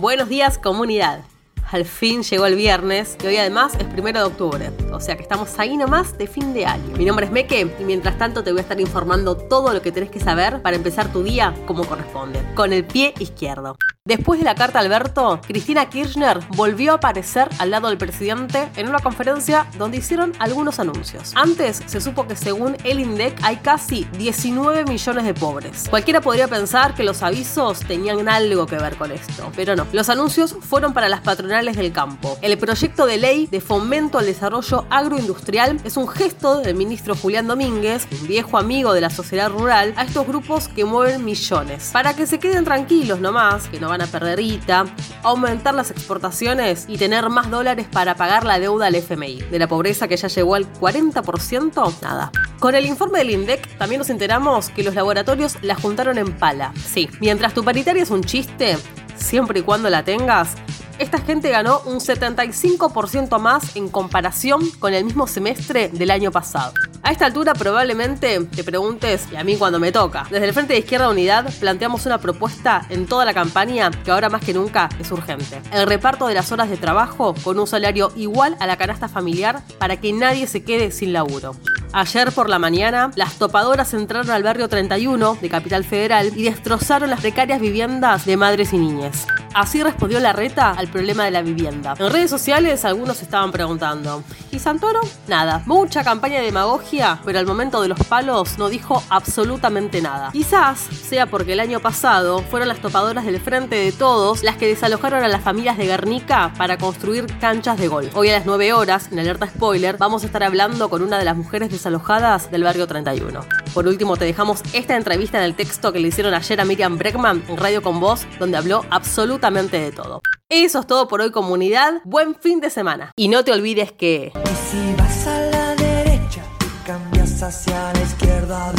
Buenos días comunidad. Al fin llegó el viernes y hoy además es primero de octubre, o sea que estamos ahí nomás de fin de año. Mi nombre es Meke y mientras tanto te voy a estar informando todo lo que tenés que saber para empezar tu día como corresponde, con el pie izquierdo. Después de la carta a Alberto, Cristina Kirchner volvió a aparecer al lado del presidente en una conferencia donde hicieron algunos anuncios. Antes se supo que según el INDEC hay casi 19 millones de pobres. Cualquiera podría pensar que los avisos tenían algo que ver con esto, pero no. Los anuncios fueron para las patronales del campo. El proyecto de ley de fomento al desarrollo agroindustrial es un gesto del ministro Julián Domínguez, un viejo amigo de la sociedad rural, a estos grupos que mueven millones. Para que se queden tranquilos nomás, que no van a perder aumentar las exportaciones y tener más dólares para pagar la deuda al FMI. De la pobreza que ya llegó al 40%, nada. Con el informe del INDEC también nos enteramos que los laboratorios la juntaron en pala. Sí, mientras tu paritaria es un chiste, siempre y cuando la tengas, esta gente ganó un 75% más en comparación con el mismo semestre del año pasado. A esta altura probablemente te preguntes, y a mí cuando me toca, desde el Frente de Izquierda Unidad planteamos una propuesta en toda la campaña que ahora más que nunca es urgente. El reparto de las horas de trabajo con un salario igual a la canasta familiar para que nadie se quede sin laburo. Ayer por la mañana, las topadoras entraron al barrio 31 de Capital Federal y destrozaron las precarias viviendas de madres y niñas. Así respondió la reta al problema de la vivienda. En redes sociales algunos estaban preguntando, ¿y Santoro? Nada, mucha campaña de demagogia, pero al momento de los palos no dijo absolutamente nada. Quizás sea porque el año pasado fueron las topadoras del Frente de Todos las que desalojaron a las familias de Guernica para construir canchas de golf. Hoy a las 9 horas, en alerta spoiler, vamos a estar hablando con una de las mujeres desalojadas del barrio 31. Por último, te dejamos esta entrevista en el texto que le hicieron ayer a Miriam Breckman en Radio con Voz, donde habló absolutamente de todo. Eso es todo por hoy comunidad, buen fin de semana. Y no te olvides que... Y si vas a la derecha, cambias hacia la izquierda,